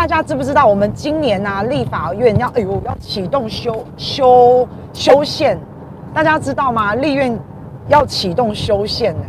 大家知不知道我们今年啊立法院要哎呦要启动修修修宪，大家知道吗？立院要启动修宪呢。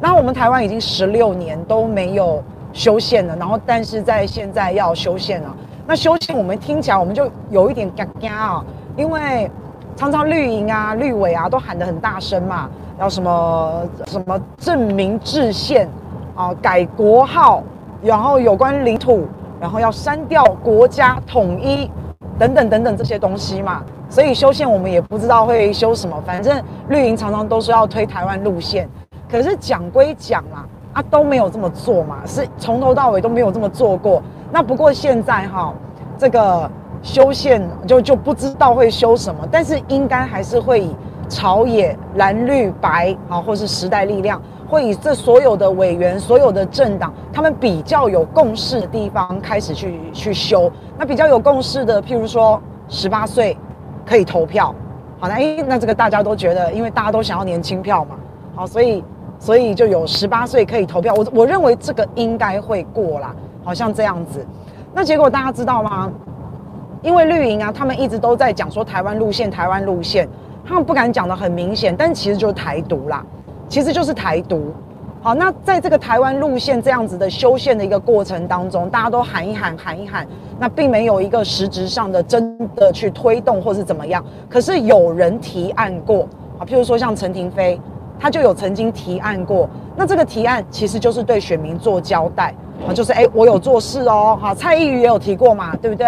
然后我们台湾已经十六年都没有修宪了，然后但是在现在要修宪了。那修宪我们听起来我们就有一点嘎嘎啊，因为常常绿营啊、绿委啊都喊得很大声嘛，要什么什么正名制宪啊、改国号，然后有关领土，然后要删掉国家统一等等等等这些东西嘛。所以修宪我们也不知道会修什么，反正绿营常常都是要推台湾路线。可是讲归讲嘛，啊都没有这么做嘛，是从头到尾都没有这么做过。那不过现在哈，这个修宪就就不知道会修什么，但是应该还是会以朝野蓝绿白啊，或是时代力量，会以这所有的委员、所有的政党，他们比较有共识的地方开始去去修。那比较有共识的，譬如说十八岁可以投票，好，那诶，那这个大家都觉得，因为大家都想要年轻票嘛，好，所以。所以就有十八岁可以投票，我我认为这个应该会过啦，好像这样子。那结果大家知道吗？因为绿营啊，他们一直都在讲说台湾路线，台湾路线，他们不敢讲得很明显，但其实就是台独啦，其实就是台独。好，那在这个台湾路线这样子的修宪的一个过程当中，大家都喊一喊，喊一喊，那并没有一个实质上的真的去推动或是怎么样。可是有人提案过啊，譬如说像陈亭妃。他就有曾经提案过，那这个提案其实就是对选民做交代啊，就是哎，我有做事哦，好，蔡易余也有提过嘛，对不对？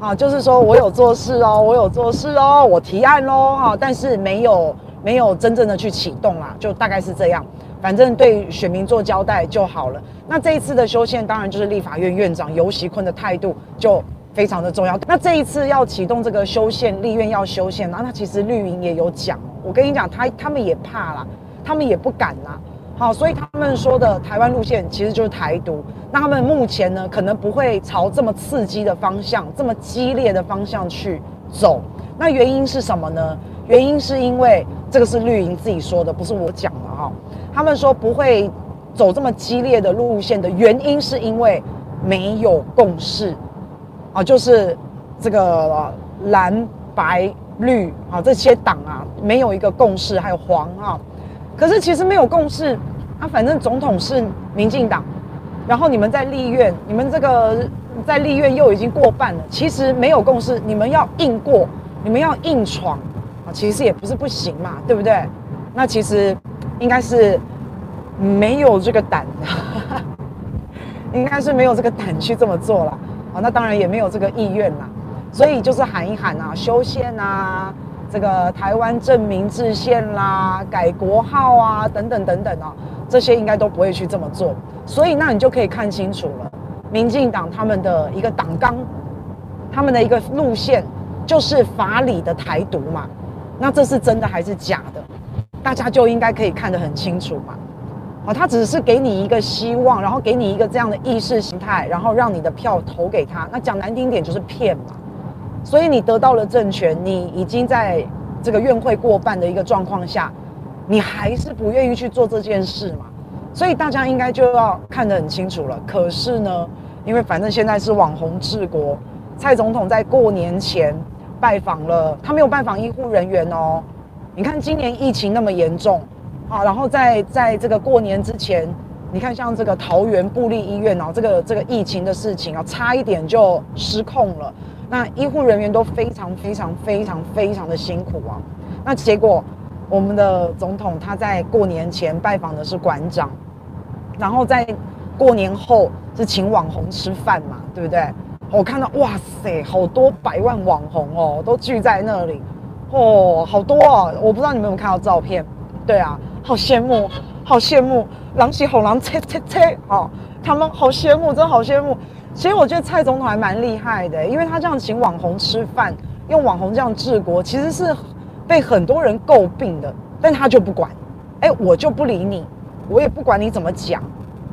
好，就是说我有做事哦，我有做事哦，我提案喽，哈，但是没有没有真正的去启动啦，就大概是这样，反正对选民做交代就好了。那这一次的修宪，当然就是立法院院长游锡堃的态度就非常的重要。那这一次要启动这个修宪，立院要修宪，那他其实绿营也有讲。我跟你讲，他他们也怕啦，他们也不敢啦。好，所以他们说的台湾路线其实就是台独。那他们目前呢，可能不会朝这么刺激的方向、这么激烈的方向去走。那原因是什么呢？原因是因为这个是绿营自己说的，不是我讲的哈。他们说不会走这么激烈的路线的原因，是因为没有共识啊，就是这个蓝白。绿啊，这些党啊，没有一个共识，还有黄啊，可是其实没有共识啊，反正总统是民进党，然后你们在立院，你们这个在立院又已经过半了，其实没有共识，你们要硬过，你们要硬闯，其实也不是不行嘛，对不对？那其实应该是没有这个胆，应该是没有这个胆去这么做了啊，那当然也没有这个意愿啦。所以就是喊一喊啊，修宪啊，这个台湾正名制宪啦，改国号啊，等等等等啊，这些应该都不会去这么做。所以那你就可以看清楚了，民进党他们的一个党纲，他们的一个路线就是法理的台独嘛。那这是真的还是假的？大家就应该可以看得很清楚嘛。啊，他只是给你一个希望，然后给你一个这样的意识形态，然后让你的票投给他。那讲难听点就是骗嘛。所以你得到了政权，你已经在这个院会过半的一个状况下，你还是不愿意去做这件事嘛？所以大家应该就要看得很清楚了。可是呢，因为反正现在是网红治国，蔡总统在过年前拜访了，他没有拜访医护人员哦。你看今年疫情那么严重，好，然后在在这个过年之前，你看像这个桃园布立医院哦，这个这个疫情的事情啊，差一点就失控了。那医护人员都非常非常非常非常的辛苦啊！那结果，我们的总统他在过年前拜访的是馆长，然后在过年后是请网红吃饭嘛，对不对？我看到哇塞，好多百万网红哦，都聚在那里，哦，好多啊！我不知道你们有没有看到照片？对啊，好羡慕，好羡慕，狼起吼狼切切切，哦，他们好羡慕，真的好羡慕。其实我觉得蔡总统还蛮厉害的，因为他这样请网红吃饭，用网红这样治国，其实是被很多人诟病的，但他就不管，哎，我就不理你，我也不管你怎么讲，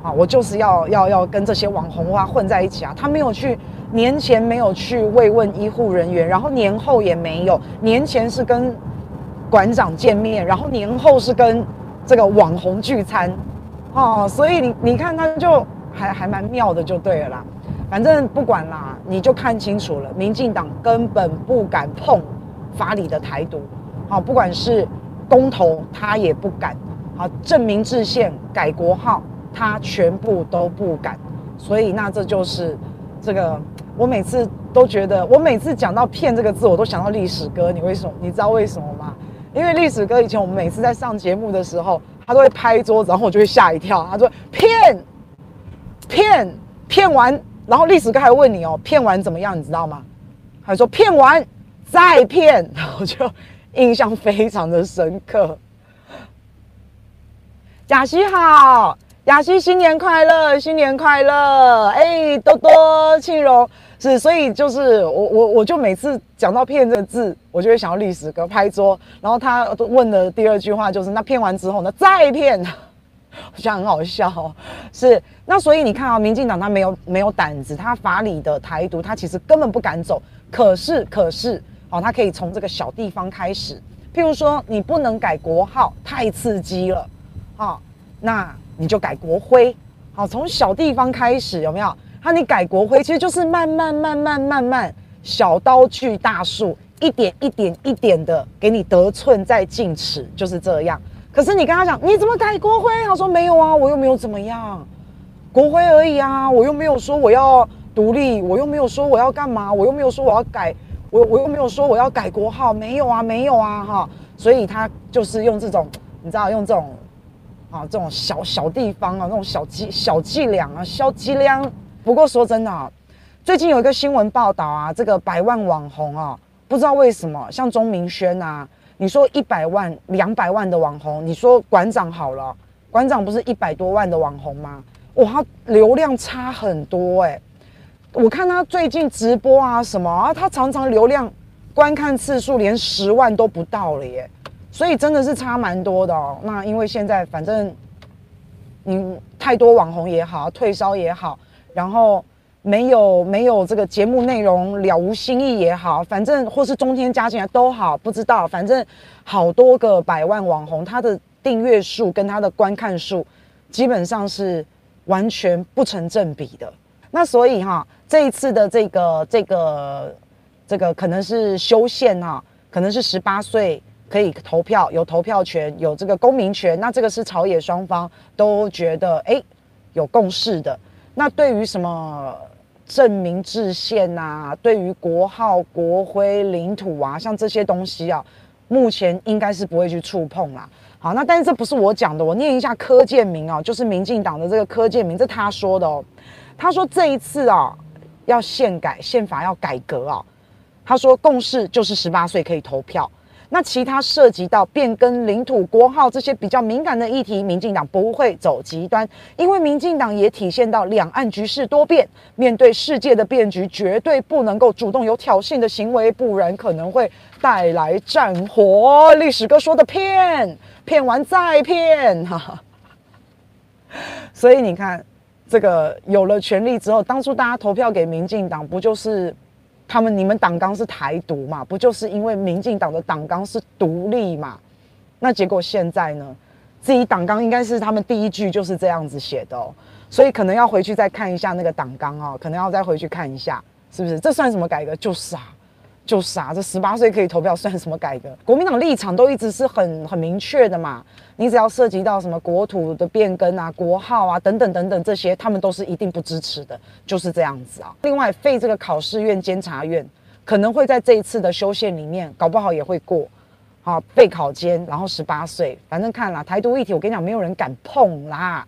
啊，我就是要要要跟这些网红啊混在一起啊。他没有去年前没有去慰问医护人员，然后年后也没有，年前是跟馆长见面，然后年后是跟这个网红聚餐，哦，所以你你看他就还还蛮妙的，就对了啦。反正不管啦，你就看清楚了，民进党根本不敢碰法理的台独，好，不管是公投，他也不敢，好，证明制宪、改国号，他全部都不敢。所以那这就是这个，我每次都觉得，我每次讲到“骗”这个字，我都想到历史哥。你为什么？你知道为什么吗？因为历史哥以前我们每次在上节目的时候，他都会拍桌子，然后我就会吓一跳。他说：“骗，骗，骗完。”然后历史哥还问你哦，骗完怎么样？你知道吗？还说骗完再骗，然后就印象非常的深刻。贾西好，雅西新年快乐，新年快乐！哎，多多庆荣是，所以就是我我我就每次讲到骗这个字，我就会想到历史哥拍桌，然后他问的第二句话就是那骗完之后呢，再骗。我觉得很好笑哦，是那所以你看啊，民进党他没有没有胆子，他法理的台独他其实根本不敢走。可是可是哦，他可以从这个小地方开始，譬如说你不能改国号，太刺激了，好，那你就改国徽，好，从小地方开始有没有？那你改国徽其实就是慢慢慢慢慢慢小刀锯大树，一点一点一点的给你得寸再进尺，就是这样。可是你跟他讲，你怎么改国徽？他说没有啊，我又没有怎么样，国徽而已啊，我又没有说我要独立，我又没有说我要干嘛，我又没有说我要改，我我又没有说我要改国号，没有啊，没有啊，哈，所以他就是用这种，你知道，用这种啊，这种小小地方啊，那种小伎小伎俩啊，小伎俩。不过说真的啊，最近有一个新闻报道啊，这个百万网红啊，不知道为什么，像钟明轩啊。你说一百万、两百万的网红，你说馆长好了，馆长不是一百多万的网红吗？哇，流量差很多哎、我看他最近直播啊什么啊，他常常流量观看次数连十万都不到了耶，所以真的是差蛮多的哦。那因为现在反正你太多网红也好，退烧也好，然后。没有没有这个节目内容了无新意也好，反正或是中天加进来都好，不知道，反正好多个百万网红，他的订阅数跟他的观看数基本上是完全不成正比的。那所以哈，这一次的这个这个这个可能是修宪哈，可能是十八岁可以投票，有投票权，有这个公民权。那这个是朝野双方都觉得哎有共识的。那对于什么？证明制宪啊，对于国号、国徽、领土啊，像这些东西啊，目前应该是不会去触碰啦。好，那但是这不是我讲的，我念一下柯建铭啊，就是民进党的这个柯建铭，这他说的哦。他说这一次啊，要宪改，宪法要改革啊。他说共识就是十八岁可以投票。那其他涉及到变更领土、国号这些比较敏感的议题，民进党不会走极端，因为民进党也体现到两岸局势多变，面对世界的变局，绝对不能够主动有挑衅的行为，不然可能会带来战火。历史哥说的骗，骗完再骗，哈。所以你看，这个有了权力之后，当初大家投票给民进党，不就是？他们你们党纲是台独嘛？不就是因为民进党的党纲是独立嘛？那结果现在呢？自己党纲应该是他们第一句就是这样子写的哦，所以可能要回去再看一下那个党纲哦，可能要再回去看一下，是不是？这算什么改革？就是啊。就是啊，这十八岁可以投票算什么改革？国民党立场都一直是很很明确的嘛。你只要涉及到什么国土的变更啊、国号啊等等等等这些，他们都是一定不支持的，就是这样子啊。另外，废这个考试院监察院可能会在这一次的修宪里面，搞不好也会过。啊，废考监，然后十八岁，反正看啦，台独议题，我跟你讲，没有人敢碰啦。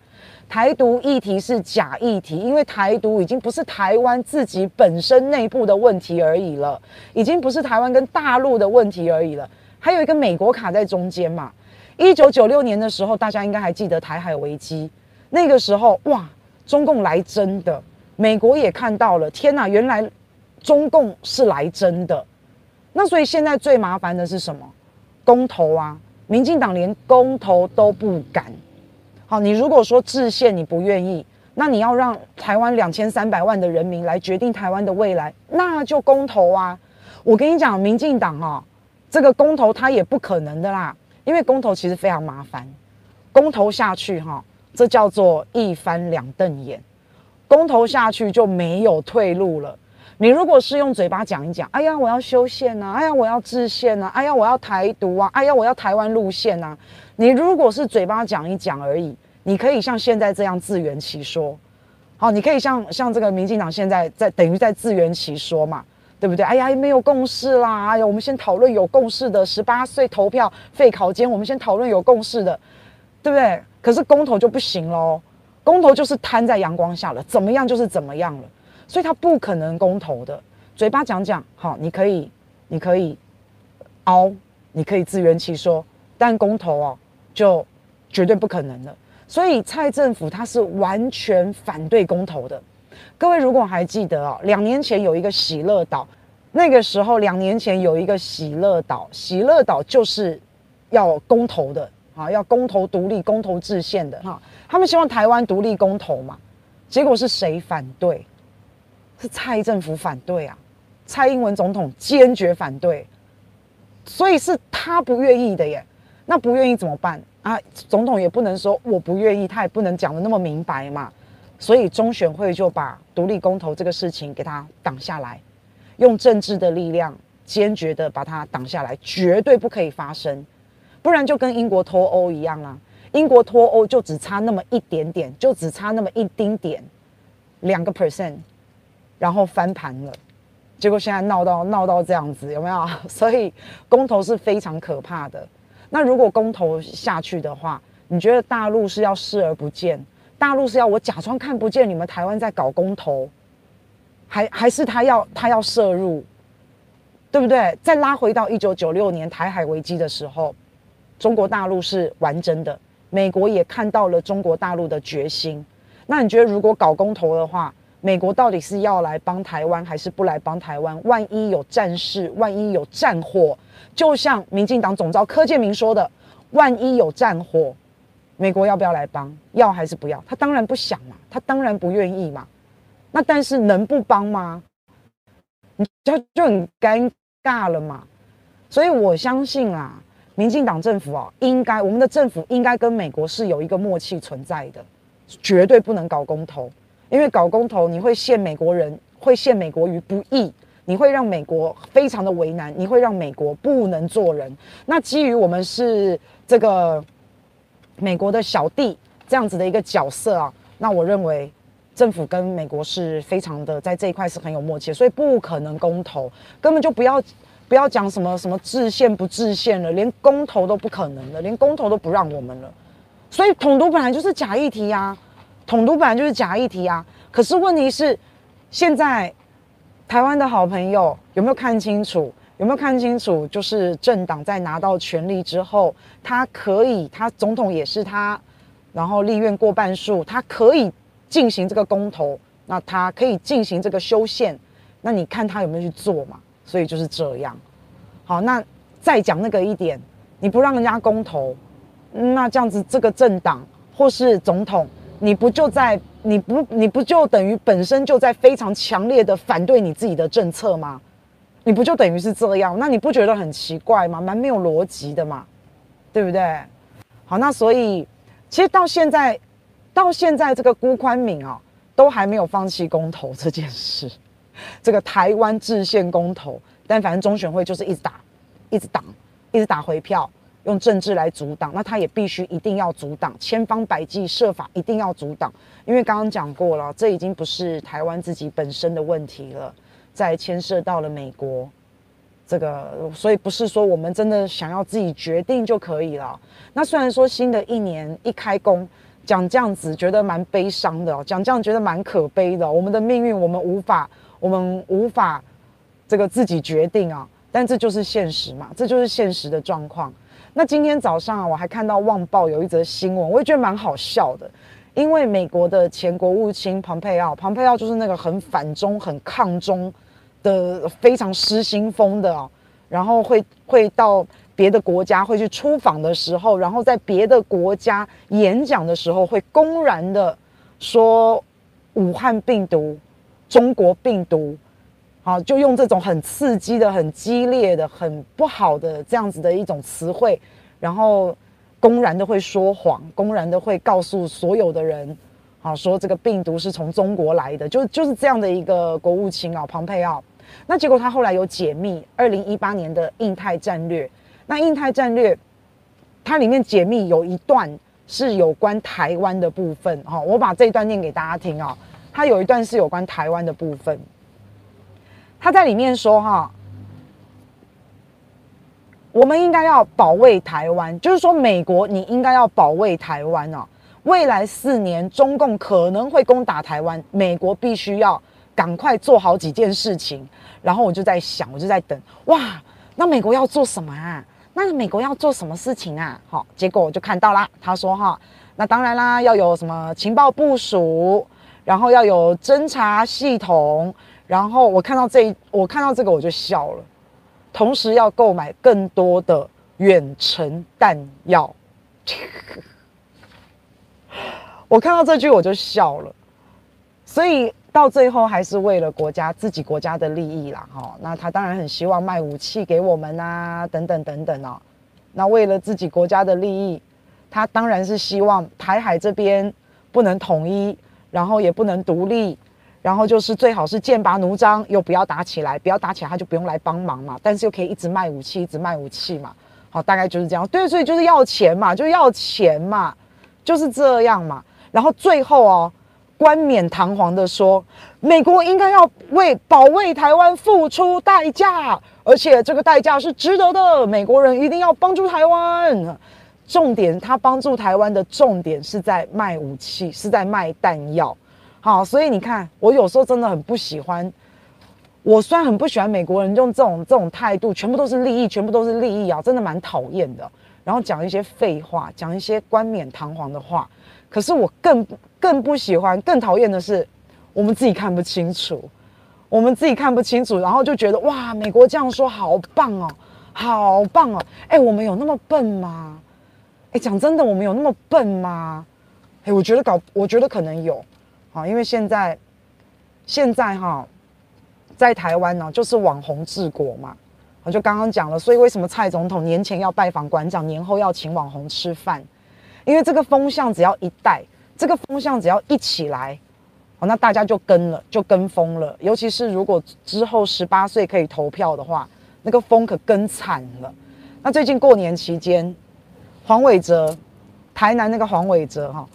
台独议题是假议题，因为台独已经不是台湾自己本身内部的问题而已了，已经不是台湾跟大陆的问题而已了，还有一个美国卡在中间嘛。一九九六年的时候，大家应该还记得台海危机，那个时候哇，中共来真的，美国也看到了，天哪，原来中共是来真的。那所以现在最麻烦的是什么？公投啊，民进党连公投都不敢。好，你如果说制宪你不愿意，那你要让台湾两千三百万的人民来决定台湾的未来，那就公投啊！我跟你讲，民进党哈，这个公投它也不可能的啦，因为公投其实非常麻烦，公投下去哈，这叫做一翻两瞪眼。公投下去就没有退路了。你如果是用嘴巴讲一讲，哎呀，我要修宪呐，哎呀，我要制宪呐，哎呀，我要台独啊，哎呀，我要台湾路线呐。你如果是嘴巴讲一讲而已，你可以像现在这样自圆其说，好，你可以像像这个民进党现在在等于在自圆其说嘛，对不对？哎呀，没有共识啦，哎呀，我们先讨论有共识的，十八岁投票废考监，我们先讨论有共识的，对不对？可是公投就不行喽，公投就是摊在阳光下了，怎么样就是怎么样了。所以他不可能公投的，嘴巴讲讲好，你可以，你可以凹，你可以自圆其说，但公投哦，就绝对不可能了。所以蔡政府他是完全反对公投的。各位如果还记得哦，两年前有一个喜乐岛，那个时候两年前有一个喜乐岛，喜乐岛就是要公投的啊，要公投独立、公投制宪的哈。他们希望台湾独立公投嘛，结果是谁反对？是蔡政府反对啊，蔡英文总统坚决反对，所以是他不愿意的耶。那不愿意怎么办啊？总统也不能说我不愿意，他也不能讲得那么明白嘛。所以中选会就把独立公投这个事情给他挡下来，用政治的力量坚决的把它挡下来，绝对不可以发生，不然就跟英国脱欧一样啊。英国脱欧就只差那么一点点，就只差那么一丁点，两个 percent。然后翻盘了，结果现在闹到闹到这样子，有没有？所以公投是非常可怕的。那如果公投下去的话，你觉得大陆是要视而不见？大陆是要我假装看不见你们台湾在搞公投，还还是他要他要涉入，对不对？再拉回到一九九六年台海危机的时候，中国大陆是完整的，美国也看到了中国大陆的决心。那你觉得如果搞公投的话？美国到底是要来帮台湾，还是不来帮台湾？万一有战事，万一有战火，就像民进党总召柯建铭说的，万一有战火，美国要不要来帮？要还是不要？他当然不想嘛，他当然不愿意嘛。那但是能不帮吗？你就就很尴尬了嘛。所以我相信啊，民进党政府啊，应该我们的政府应该跟美国是有一个默契存在的，绝对不能搞公投。因为搞公投，你会陷美国人，会陷美国于不义，你会让美国非常的为难，你会让美国不能做人。那基于我们是这个美国的小弟这样子的一个角色啊，那我认为政府跟美国是非常的在这一块是很有默契，所以不可能公投，根本就不要不要讲什么什么制宪不制宪了，连公投都不可能了，连公投都不让我们了。所以统独本来就是假议题呀。统独本来就是假议题啊，可是问题是，现在台湾的好朋友有没有看清楚？有没有看清楚？就是政党在拿到权力之后，他可以，他总统也是他，然后立院过半数，他可以进行这个公投，那他可以进行这个修宪，那你看他有没有去做嘛？所以就是这样。好，那再讲那个一点，你不让人家公投，那这样子这个政党或是总统。你不就在你不你不就等于本身就在非常强烈的反对你自己的政策吗？你不就等于是这样？那你不觉得很奇怪吗？蛮没有逻辑的嘛，对不对？好，那所以其实到现在到现在这个辜宽敏啊，都还没有放弃公投这件事，这个台湾制宪公投，但反正中选会就是一直打，一直挡，一直打回票。用政治来阻挡，那他也必须一定要阻挡，千方百计设法一定要阻挡，因为刚刚讲过了，这已经不是台湾自己本身的问题了，再牵涉到了美国，这个，所以不是说我们真的想要自己决定就可以了。那虽然说新的一年一开工讲这样子，觉得蛮悲伤的，讲这样觉得蛮可悲的，我们的命运我们无法，我们无法这个自己决定啊，但这就是现实嘛，这就是现实的状况。那今天早上啊，我还看到《旺报》有一则新闻，我也觉得蛮好笑的。因为美国的前国务卿蓬佩奥，蓬佩奥就是那个很反中、很抗中的、非常失心疯的啊。然后会会到别的国家会去出访的时候，然后在别的国家演讲的时候，会公然的说武汉病毒、中国病毒。好，就用这种很刺激的、很激烈的、很不好的这样子的一种词汇，然后公然的会说谎，公然的会告诉所有的人，好说这个病毒是从中国来的，就就是这样的一个国务卿啊，庞佩奥。那结果他后来有解密二零一八年的印太战略，那印太战略它里面解密有一段是有关台湾的部分，哈，我把这一段念给大家听啊，它有一段是有关台湾的部分，他在里面说哈。我们应该要保卫台湾，就是说，美国你应该要保卫台湾啊！未来四年，中共可能会攻打台湾，美国必须要赶快做好几件事情。然后我就在想，我就在等，哇，那美国要做什么啊？那美国要做什么事情啊？好，结果我就看到啦，他说哈，那当然啦，要有什么情报部署，然后要有侦察系统，然后我看到这一，我看到这个我就笑了。同时要购买更多的远程弹药，我看到这句我就笑了。所以到最后还是为了国家自己国家的利益啦，哈。那他当然很希望卖武器给我们啊，等等等等哦。那为了自己国家的利益，他当然是希望台海这边不能统一，然后也不能独立。然后就是最好是剑拔弩张，又不要打起来，不要打起来，他就不用来帮忙嘛。但是又可以一直卖武器，一直卖武器嘛。好，大概就是这样。对，所以就是要钱嘛，就要钱嘛，就是这样嘛。然后最后哦，冠冕堂皇的说，美国应该要为保卫台湾付出代价，而且这个代价是值得的。美国人一定要帮助台湾。重点，他帮助台湾的重点是在卖武器，是在卖弹药。好，所以你看，我有时候真的很不喜欢。我虽然很不喜欢美国人用这种这种态度，全部都是利益，全部都是利益啊，真的蛮讨厌的。然后讲一些废话，讲一些冠冕堂皇的话。可是我更更不喜欢，更讨厌的是，我们自己看不清楚，我们自己看不清楚，然后就觉得哇，美国这样说好棒哦，好棒哦。哎，我们有那么笨吗？哎，讲真的，我们有那么笨吗？哎，我觉得搞，我觉得可能有。啊，因为现在，现在哈，在台湾呢，就是网红治国嘛。我就刚刚讲了，所以为什么蔡总统年前要拜访馆长，年后要请网红吃饭？因为这个风向只要一带，这个风向只要一起来，哦，那大家就跟了，就跟风了。尤其是如果之后十八岁可以投票的话，那个风可跟惨了。那最近过年期间，黄伟哲，台南那个黄伟哲哈。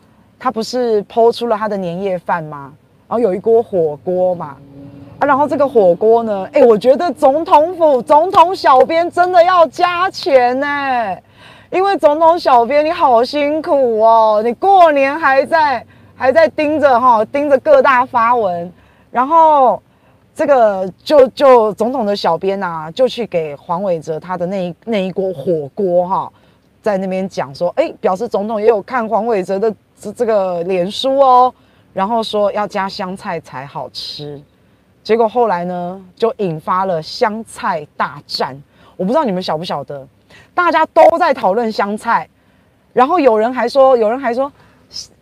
他不是剖出了他的年夜饭吗？然后有一锅火锅嘛，啊，然后这个火锅呢，哎，我觉得总统府总统小编真的要加钱呢，因为总统小编你好辛苦哦，你过年还在还在盯着哈，盯着各大发文，然后这个就就总统的小编呐，就去给黄伟哲他的那一那一锅火锅哈，在那边讲说，哎，表示总统也有看黄伟哲的。是这个脸书哦，然后说要加香菜才好吃，结果后来呢，就引发了香菜大战。我不知道你们晓不晓得，大家都在讨论香菜，然后有人还说，有人还说，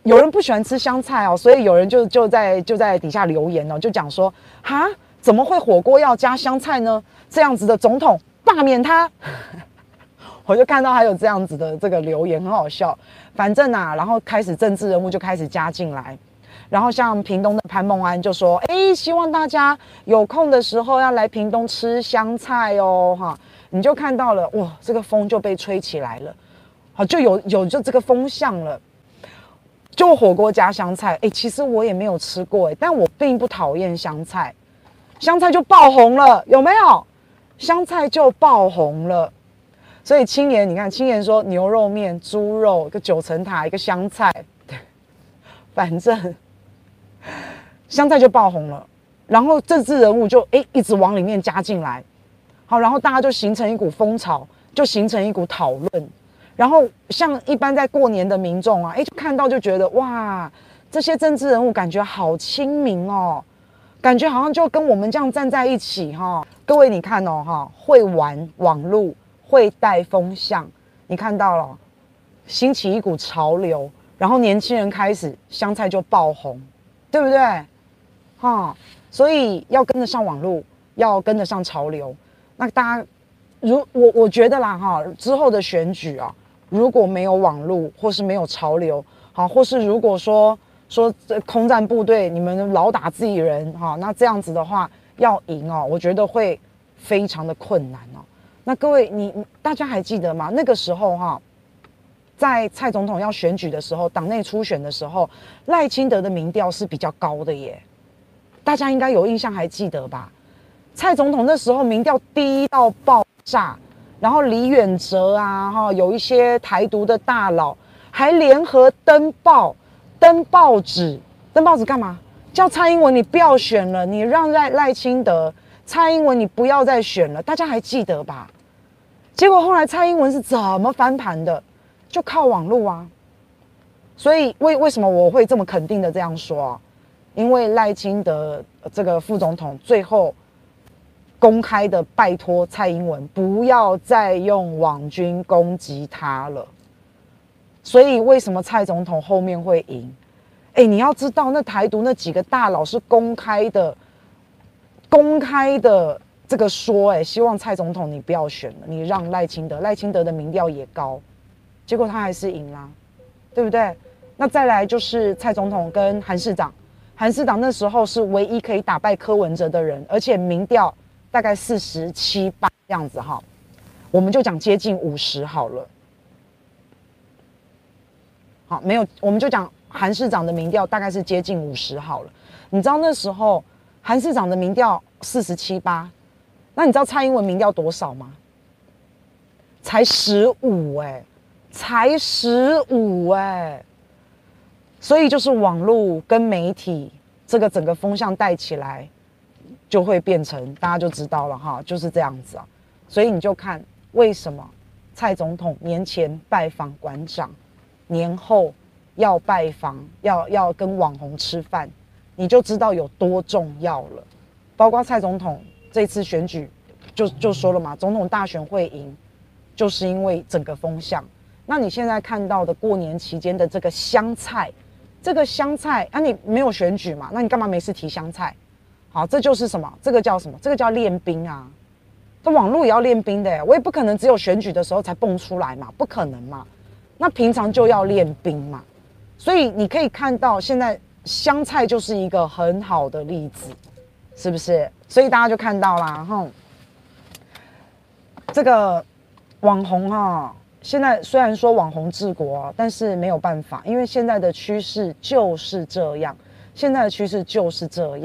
有人不喜欢吃香菜哦，所以有人就就在就在底下留言哦，就讲说，哈，怎么会火锅要加香菜呢？这样子的总统罢免他。我就看到还有这样子的这个留言，很好笑。反正啊，然后开始政治人物就开始加进来，然后像屏东的潘孟安就说：“哎，希望大家有空的时候要来屏东吃香菜哦，哈！”你就看到了，哇，这个风就被吹起来了，好，就有有就这个风向了，就火锅加香菜。哎，其实我也没有吃过，哎，但我并不讨厌香菜，香菜就爆红了，有没有？香菜就爆红了。所以青年，你看青年说牛肉面、猪肉、一个九层塔、一个香菜，对，反正香菜就爆红了，然后政治人物就哎一直往里面加进来，好，然后大家就形成一股风潮，就形成一股讨论，然后像一般在过年的民众啊，哎就看到就觉得哇，这些政治人物感觉好亲民哦，感觉好像就跟我们这样站在一起哈、各位你看哦哈，会玩网络。会带风向，你看到了，兴起一股潮流，然后年轻人开始香菜就爆红，对不对？哈，所以要跟得上网络，要跟得上潮流。那大家，如我我觉得啦，哈，之后的选举啊，如果没有网络，或是没有潮流，好，或是如果说说这空战部队你们老打自己人哈，那这样子的话要赢哦，我觉得会非常的困难哦。那各位你大家还记得吗？那个时候哈，在蔡总统要选举的时候，党内初选的时候，赖清德的民调是比较高的耶，大家应该有印象还记得吧？蔡总统那时候民调低到爆炸，然后李远哲啊哈，有一些台独的大佬还联合登报。登报纸，登报纸干嘛？叫蔡英文你不要选了，你让赖赖清德，蔡英文你不要再选了，大家还记得吧？结果后来蔡英文是怎么翻盘的？就靠网络啊！所以为为什么我会这么肯定的这样说啊？因为赖清德这个副总统最后公开的拜托蔡英文不要再用网军攻击他了。所以为什么蔡总统后面会赢？哎，你要知道，那台独那几个大佬是公开的、公开的这个说，哎，希望蔡总统你不要选了，你让赖清德，赖清德的民调也高，结果他还是赢啦，对不对？那再来就是蔡总统跟韩市长，韩市长那时候是唯一可以打败柯文哲的人，而且民调大概四十七八这样子哈，我们就讲接近五十好了。好，没有，我们就讲韩市长的民调大概是接近五十好了。你知道那时候韩市长的民调四十七八，那你知道蔡英文民调多少吗？才十五哎，才十五哎。所以就是网络跟媒体这个整个风向带起来，就会变成大家就知道了哈，就是这样子啊。所以你就看为什么蔡总统年前拜访馆长。年后要拜访，要要跟网红吃饭，你就知道有多重要了。包括蔡总统这次选举就，就说了嘛，总统大选会赢，就是因为整个风向。那你现在看到的过年期间的这个香菜，这个香菜啊，你没有选举嘛？那你干嘛没事提香菜？好，这就是什么？这个叫什么？这个叫练兵啊！这网络也要练兵的耶，我也不可能只有选举的时候才蹦出来嘛，不可能嘛。那平常就要练兵嘛，所以你可以看到现在香菜就是一个很好的例子，是不是？所以大家就看到啦，哈，这个网红哈，现在虽然说网红治国，但是没有办法，因为现在的趋势就是这样，现在的趋势就是这样。